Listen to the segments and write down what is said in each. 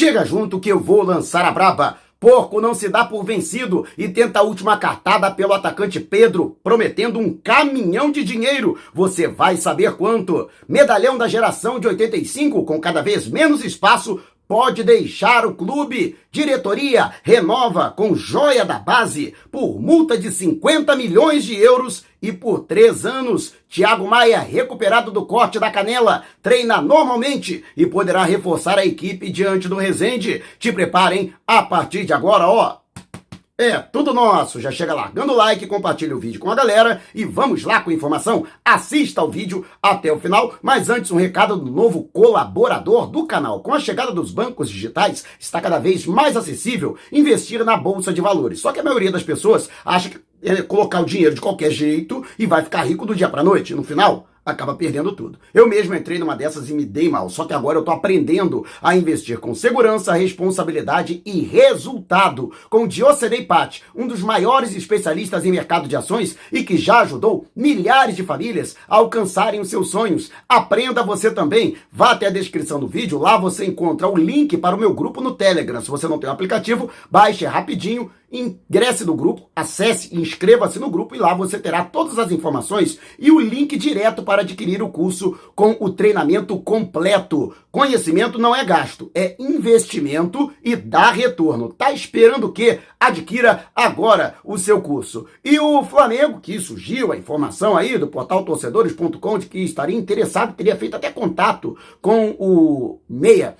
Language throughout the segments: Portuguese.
Chega junto que eu vou lançar a braba. Porco não se dá por vencido e tenta a última cartada pelo atacante Pedro, prometendo um caminhão de dinheiro. Você vai saber quanto. Medalhão da geração de 85, com cada vez menos espaço, pode deixar o clube. Diretoria renova com joia da base por multa de 50 milhões de euros e por três anos. Thiago Maia, recuperado do corte da canela, treina normalmente e poderá reforçar a equipe diante do Resende. Te preparem a partir de agora, ó. É, tudo nosso. Já chega largando o like, compartilha o vídeo com a galera e vamos lá com a informação. Assista ao vídeo até o final. Mas antes, um recado do novo colaborador do canal. Com a chegada dos bancos digitais, está cada vez mais acessível investir na bolsa de valores. Só que a maioria das pessoas acha que é colocar o dinheiro de qualquer jeito e vai ficar rico do dia para noite. No final, acaba perdendo tudo. Eu mesmo entrei numa dessas e me dei mal, só que agora eu tô aprendendo a investir com segurança, responsabilidade e resultado. Com o Pat, um dos maiores especialistas em mercado de ações e que já ajudou milhares de famílias a alcançarem os seus sonhos. Aprenda você também. Vá até a descrição do vídeo, lá você encontra o link para o meu grupo no Telegram. Se você não tem o aplicativo, baixe rapidinho Ingresse no grupo, acesse e inscreva-se no grupo e lá você terá todas as informações e o link direto para adquirir o curso com o treinamento completo. Conhecimento não é gasto, é investimento e dá retorno. Tá esperando o quê? Adquira agora o seu curso. E o Flamengo, que surgiu a informação aí do portal torcedores.com de que estaria interessado, teria feito até contato com o Meia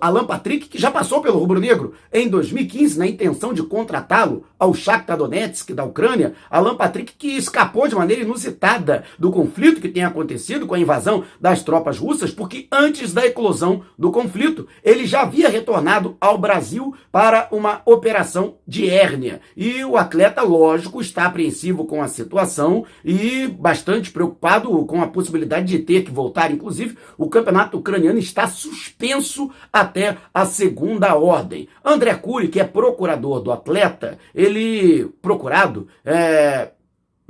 Alan Patrick, que já passou pelo Rubro Negro em 2015 na intenção de contratá-lo ao Shakhtar Donetsk da Ucrânia, Alan Patrick que escapou de maneira inusitada do conflito que tem acontecido com a invasão das tropas russas, porque antes da eclosão do conflito, ele já havia retornado ao Brasil para uma operação de hérnia. E o atleta, lógico, está apreensivo com a situação e bastante preocupado com a possibilidade de ter que voltar. Inclusive, o campeonato ucraniano está suspenso até a segunda ordem. André Cury, que é procurador do atleta, ele, procurado, é,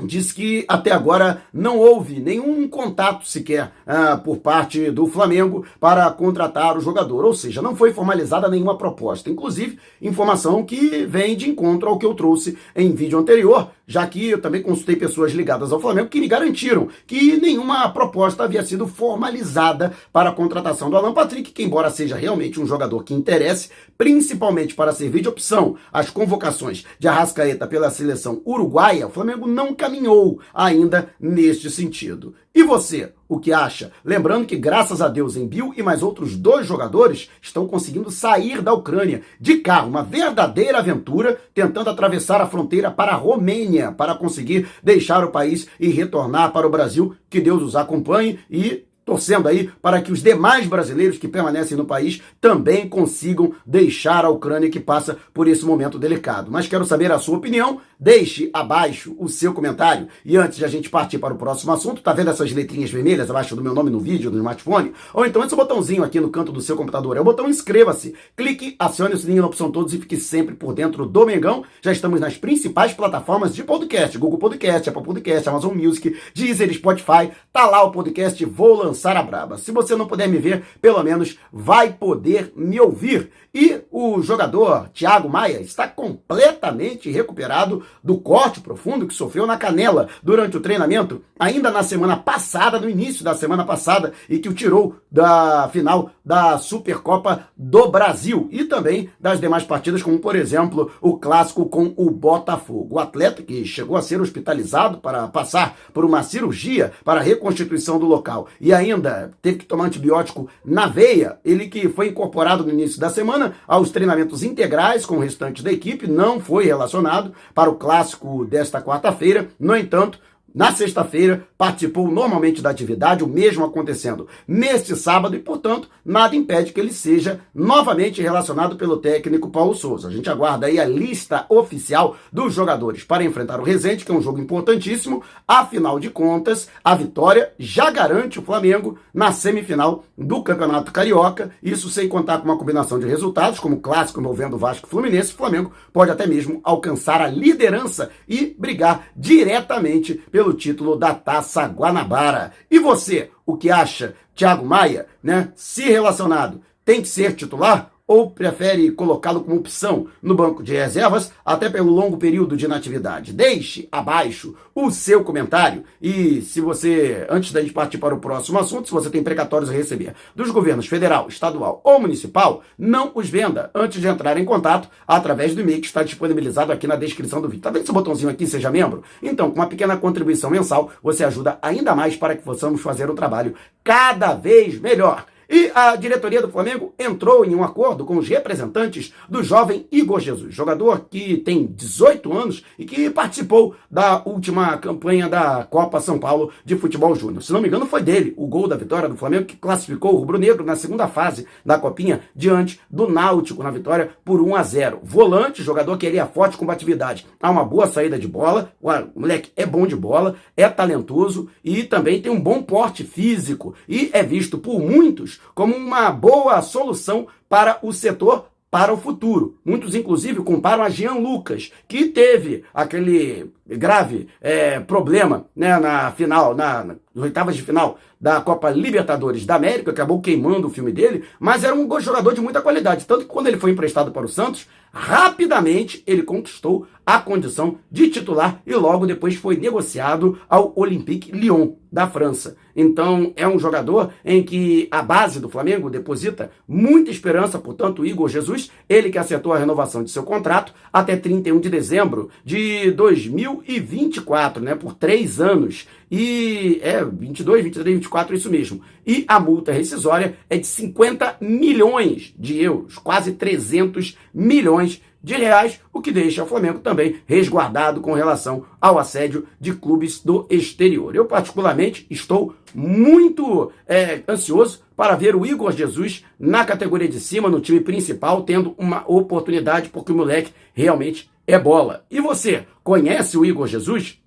diz que até agora não houve nenhum contato sequer ah, por parte do Flamengo para contratar o jogador, ou seja, não foi formalizada nenhuma proposta. Inclusive, informação que vem de encontro ao que eu trouxe em vídeo anterior, já que eu também consultei pessoas ligadas ao Flamengo que me garantiram que nenhuma proposta havia sido formalizada para a contratação do Alan Patrick, que embora seja realmente um jogador que interesse, principalmente para servir de opção às convocações de Arrascaeta pela seleção uruguaia, o Flamengo não caminhou ainda neste sentido. E você, o que acha? Lembrando que, graças a Deus, Bill e mais outros dois jogadores estão conseguindo sair da Ucrânia de carro, uma verdadeira aventura, tentando atravessar a fronteira para a Romênia para conseguir deixar o país e retornar para o Brasil. Que Deus os acompanhe e torcendo aí para que os demais brasileiros que permanecem no país também consigam deixar a Ucrânia que passa por esse momento delicado. Mas quero saber a sua opinião, deixe abaixo o seu comentário. E antes de a gente partir para o próximo assunto, tá vendo essas letrinhas vermelhas abaixo do meu nome no vídeo, no smartphone? Ou então esse botãozinho aqui no canto do seu computador, é o botão inscreva-se. Clique, acione o sininho na opção todos e fique sempre por dentro do Mengão. Já estamos nas principais plataformas de podcast, Google Podcast, Apple Podcast, Amazon Music, Deezer, Spotify. Tá lá o podcast Vou Lançar Sara Braba. Se você não puder me ver, pelo menos vai poder me ouvir. E o jogador Thiago Maia está completamente recuperado do corte profundo que sofreu na canela durante o treinamento, ainda na semana passada, no início da semana passada, e que o tirou da final da Supercopa do Brasil e também das demais partidas, como por exemplo o clássico com o Botafogo. O atleta que chegou a ser hospitalizado para passar por uma cirurgia para reconstituição do local e ainda teve que tomar antibiótico na veia, ele que foi incorporado no início da semana aos treinamentos integrais com o restante da equipe, não foi relacionado para o clássico desta quarta-feira. No entanto, na sexta-feira, participou normalmente da atividade, o mesmo acontecendo neste sábado, e, portanto, nada impede que ele seja novamente relacionado pelo técnico Paulo Souza. A gente aguarda aí a lista oficial dos jogadores para enfrentar o Resende, que é um jogo importantíssimo. Afinal de contas, a vitória já garante o Flamengo na semifinal do Campeonato Carioca. Isso sem contar com uma combinação de resultados, como o clássico envolvendo Vasco e Fluminense. O Flamengo pode até mesmo alcançar a liderança e brigar diretamente pelo pelo título da Taça Guanabara. E você, o que acha? Thiago Maia, né? Se relacionado, tem que ser titular ou prefere colocá-lo como opção no banco de reservas até pelo longo período de inatividade? Deixe abaixo o seu comentário e se você, antes da gente partir para o próximo assunto, se você tem precatórios a receber dos governos federal, estadual ou municipal, não os venda antes de entrar em contato através do e-mail que está disponibilizado aqui na descrição do vídeo. Tá vendo esse botãozinho aqui, seja membro? Então, com uma pequena contribuição mensal, você ajuda ainda mais para que possamos fazer um trabalho cada vez melhor. E a diretoria do Flamengo entrou em um acordo com os representantes do jovem Igor Jesus, jogador que tem 18 anos e que participou da última campanha da Copa São Paulo de Futebol Júnior. Se não me engano, foi dele o gol da vitória do Flamengo que classificou o rubro-negro na segunda fase da Copinha diante do Náutico na vitória por 1 a 0. Volante, jogador que queria forte combatividade. Há uma boa saída de bola, o moleque é bom de bola, é talentoso e também tem um bom porte físico e é visto por muitos como uma boa solução para o setor para o futuro. Muitos, inclusive, comparam a Jean Lucas, que teve aquele grave é, problema né, na final, na, nas oitavas de final da Copa Libertadores da América, acabou queimando o filme dele, mas era um jogador de muita qualidade. Tanto que quando ele foi emprestado para o Santos, rapidamente ele conquistou a condição de titular e logo depois foi negociado ao Olympique Lyon da França. Então é um jogador em que a base do Flamengo deposita muita esperança, portanto, Igor Jesus, ele que acertou a renovação de seu contrato até 31 de dezembro de 2024, né, por três anos. E é 22, 23, 24, isso mesmo. E a multa rescisória é de 50 milhões de euros, quase 300 milhões de reais, o que deixa o Flamengo também resguardado com relação ao assédio de clubes do exterior. Eu, particularmente, estou muito é, ansioso para ver o Igor Jesus na categoria de cima, no time principal, tendo uma oportunidade, porque o moleque realmente é bola. E você, conhece o Igor Jesus?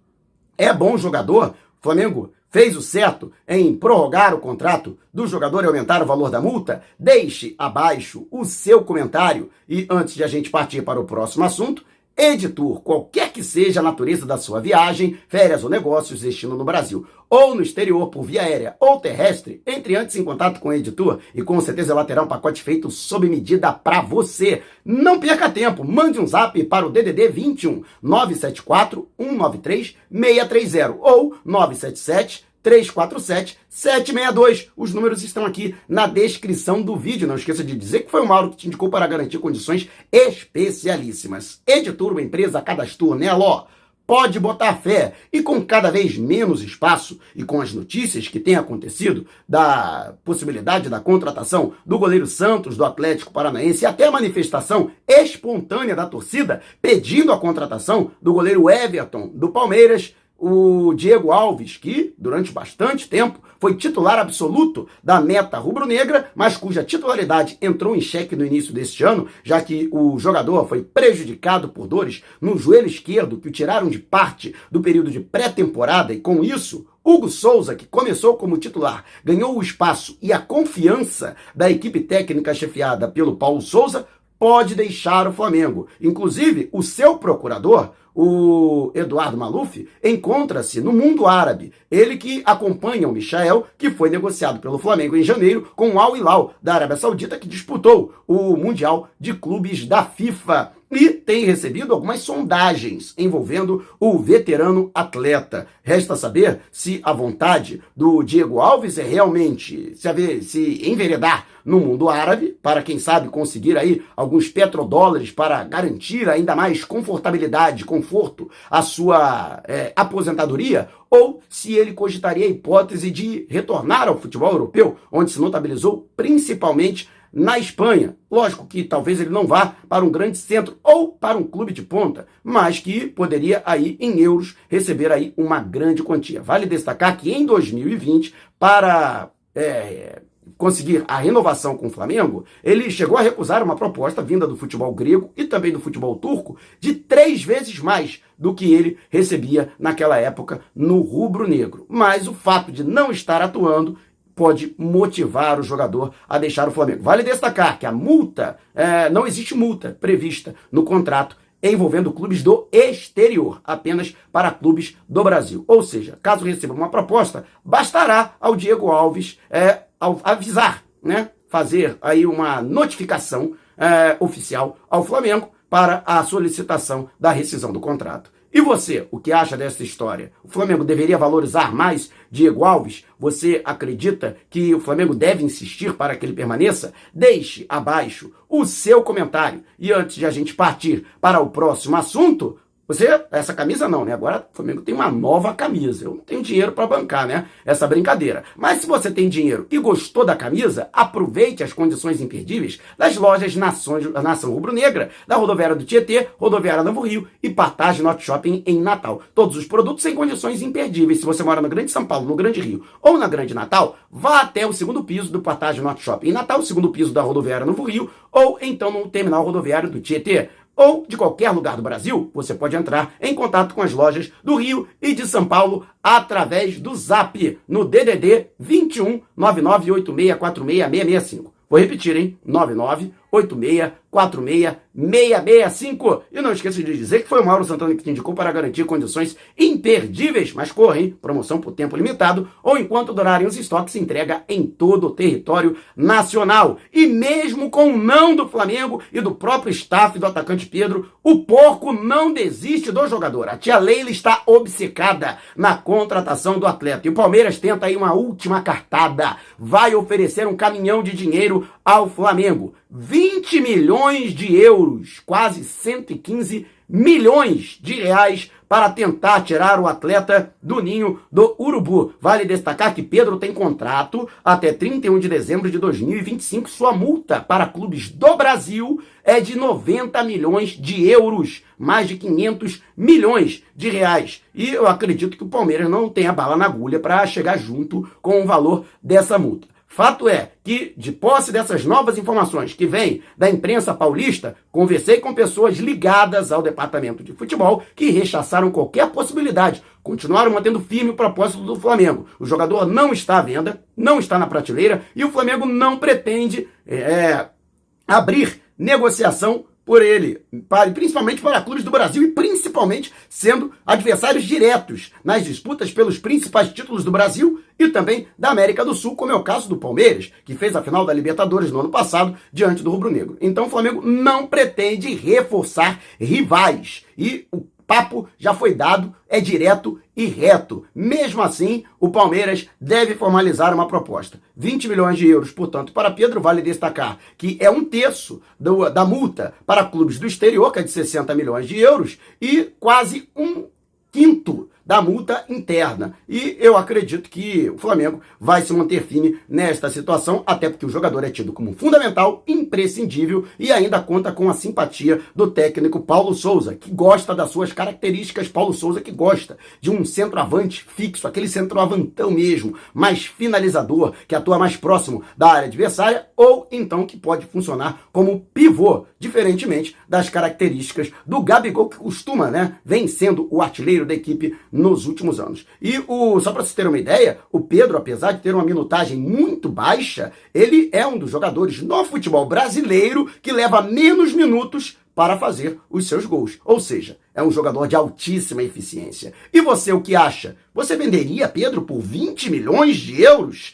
É bom jogador? Flamengo fez o certo em prorrogar o contrato do jogador e aumentar o valor da multa? Deixe abaixo o seu comentário e antes de a gente partir para o próximo assunto, Editor, qualquer que seja a natureza da sua viagem, férias ou negócios, destino no Brasil ou no exterior por via aérea ou terrestre, entre antes em contato com o editor e com certeza ela terá um pacote feito sob medida para você. Não perca tempo, mande um zap para o DDD 21 974 193 630 ou 977 347 762. Os números estão aqui na descrição do vídeo. Não esqueça de dizer que foi o Mauro que te indicou para garantir condições especialíssimas. Editor, uma empresa cadastrou nela, Pode botar fé. E com cada vez menos espaço e com as notícias que têm acontecido da possibilidade da contratação do goleiro Santos do Atlético Paranaense e até a manifestação espontânea da torcida pedindo a contratação do goleiro Everton do Palmeiras, o Diego Alves, que durante bastante tempo foi titular absoluto da meta rubro-negra, mas cuja titularidade entrou em xeque no início deste ano, já que o jogador foi prejudicado por dores no joelho esquerdo que o tiraram de parte do período de pré-temporada e com isso Hugo Souza, que começou como titular, ganhou o espaço e a confiança da equipe técnica chefiada pelo Paulo Souza, pode deixar o Flamengo. Inclusive, o seu procurador, o Eduardo Maluf encontra-se no mundo árabe. Ele que acompanha o Michael, que foi negociado pelo Flamengo em janeiro com o Al Hilal da Arábia Saudita, que disputou o Mundial de Clubes da FIFA e tem recebido algumas sondagens envolvendo o veterano atleta. Resta saber se a vontade do Diego Alves é realmente se, haver, se enveredar no mundo árabe, para quem sabe conseguir aí alguns petrodólares para garantir ainda mais confortabilidade, conforto à sua é, aposentadoria, ou se ele cogitaria a hipótese de retornar ao futebol europeu, onde se notabilizou principalmente na Espanha. Lógico que talvez ele não vá para um grande centro ou para um clube de ponta, mas que poderia aí em euros receber aí uma grande quantia. Vale destacar que em 2020, para é, conseguir a renovação com o Flamengo, ele chegou a recusar uma proposta vinda do futebol grego e também do futebol turco de três vezes mais do que ele recebia naquela época no rubro-negro. Mas o fato de não estar atuando pode motivar o jogador a deixar o Flamengo. Vale destacar que a multa, é, não existe multa prevista no contrato envolvendo clubes do exterior, apenas para clubes do Brasil. Ou seja, caso receba uma proposta, bastará ao Diego Alves é, avisar, né, fazer aí uma notificação é, oficial ao Flamengo para a solicitação da rescisão do contrato. E você, o que acha dessa história? O Flamengo deveria valorizar mais Diego Alves? Você acredita que o Flamengo deve insistir para que ele permaneça? Deixe abaixo o seu comentário. E antes de a gente partir para o próximo assunto, você, essa camisa não, né? Agora o Flamengo tem uma nova camisa. Eu não tenho dinheiro para bancar, né? Essa brincadeira. Mas se você tem dinheiro e gostou da camisa, aproveite as condições imperdíveis das lojas Nações, Nação Rubro-Negra, da Rodoviária do Tietê, Rodoviária Novo Rio e Partage Norte Shopping em Natal. Todos os produtos em condições imperdíveis. Se você mora no Grande São Paulo, no Grande Rio ou na Grande Natal, vá até o segundo piso do Partage Norte Shopping em Natal, segundo piso da Rodoviária Novo Rio ou então no terminal rodoviário do Tietê ou de qualquer lugar do Brasil, você pode entrar em contato com as lojas do Rio e de São Paulo através do Zap no DDD 21 998646665. Vou repetir, hein? 9986 466665. E não esqueça de dizer que foi o Mauro Santana que te indicou para garantir condições imperdíveis. Mas corra, hein? Promoção por tempo limitado ou enquanto durarem os estoques, entrega em todo o território nacional. E mesmo com o não do Flamengo e do próprio staff do atacante Pedro, o porco não desiste do jogador. A tia Leila está obcecada na contratação do atleta. E o Palmeiras tenta aí uma última cartada. Vai oferecer um caminhão de dinheiro ao Flamengo. 20 milhões de euros, quase 115 milhões de reais para tentar tirar o atleta do ninho do Urubu. Vale destacar que Pedro tem contrato até 31 de dezembro de 2025. Sua multa para clubes do Brasil é de 90 milhões de euros, mais de 500 milhões de reais. E eu acredito que o Palmeiras não tem a bala na agulha para chegar junto com o valor dessa multa. Fato é que, de posse dessas novas informações que vêm da imprensa paulista, conversei com pessoas ligadas ao departamento de futebol que rechaçaram qualquer possibilidade, continuaram mantendo firme o propósito do Flamengo. O jogador não está à venda, não está na prateleira e o Flamengo não pretende é, abrir negociação por ele, principalmente para clubes do Brasil e principalmente sendo adversários diretos nas disputas pelos principais títulos do Brasil e também da América do Sul, como é o caso do Palmeiras, que fez a final da Libertadores no ano passado diante do Rubro Negro. Então o Flamengo não pretende reforçar rivais e o papo já foi dado, é direto e reto. Mesmo assim, o Palmeiras deve formalizar uma proposta. 20 milhões de euros, portanto, para Pedro, vale destacar que é um terço do, da multa para clubes do exterior, que é de 60 milhões de euros, e quase um quinto da multa interna. E eu acredito que o Flamengo vai se manter firme nesta situação, até porque o jogador é tido como fundamental, imprescindível e ainda conta com a simpatia do técnico Paulo Souza, que gosta das suas características. Paulo Souza que gosta de um centroavante fixo, aquele centroavantão mesmo, mais finalizador, que atua mais próximo da área adversária, ou então que pode funcionar como pivô, diferentemente das características do Gabigol, que costuma, né, vem sendo o artilheiro da equipe nos últimos anos. E o, só para vocês terem uma ideia, o Pedro, apesar de ter uma minutagem muito baixa, ele é um dos jogadores no futebol brasileiro que leva menos minutos para fazer os seus gols. Ou seja, é um jogador de altíssima eficiência. E você o que acha? Você venderia Pedro por 20 milhões de euros?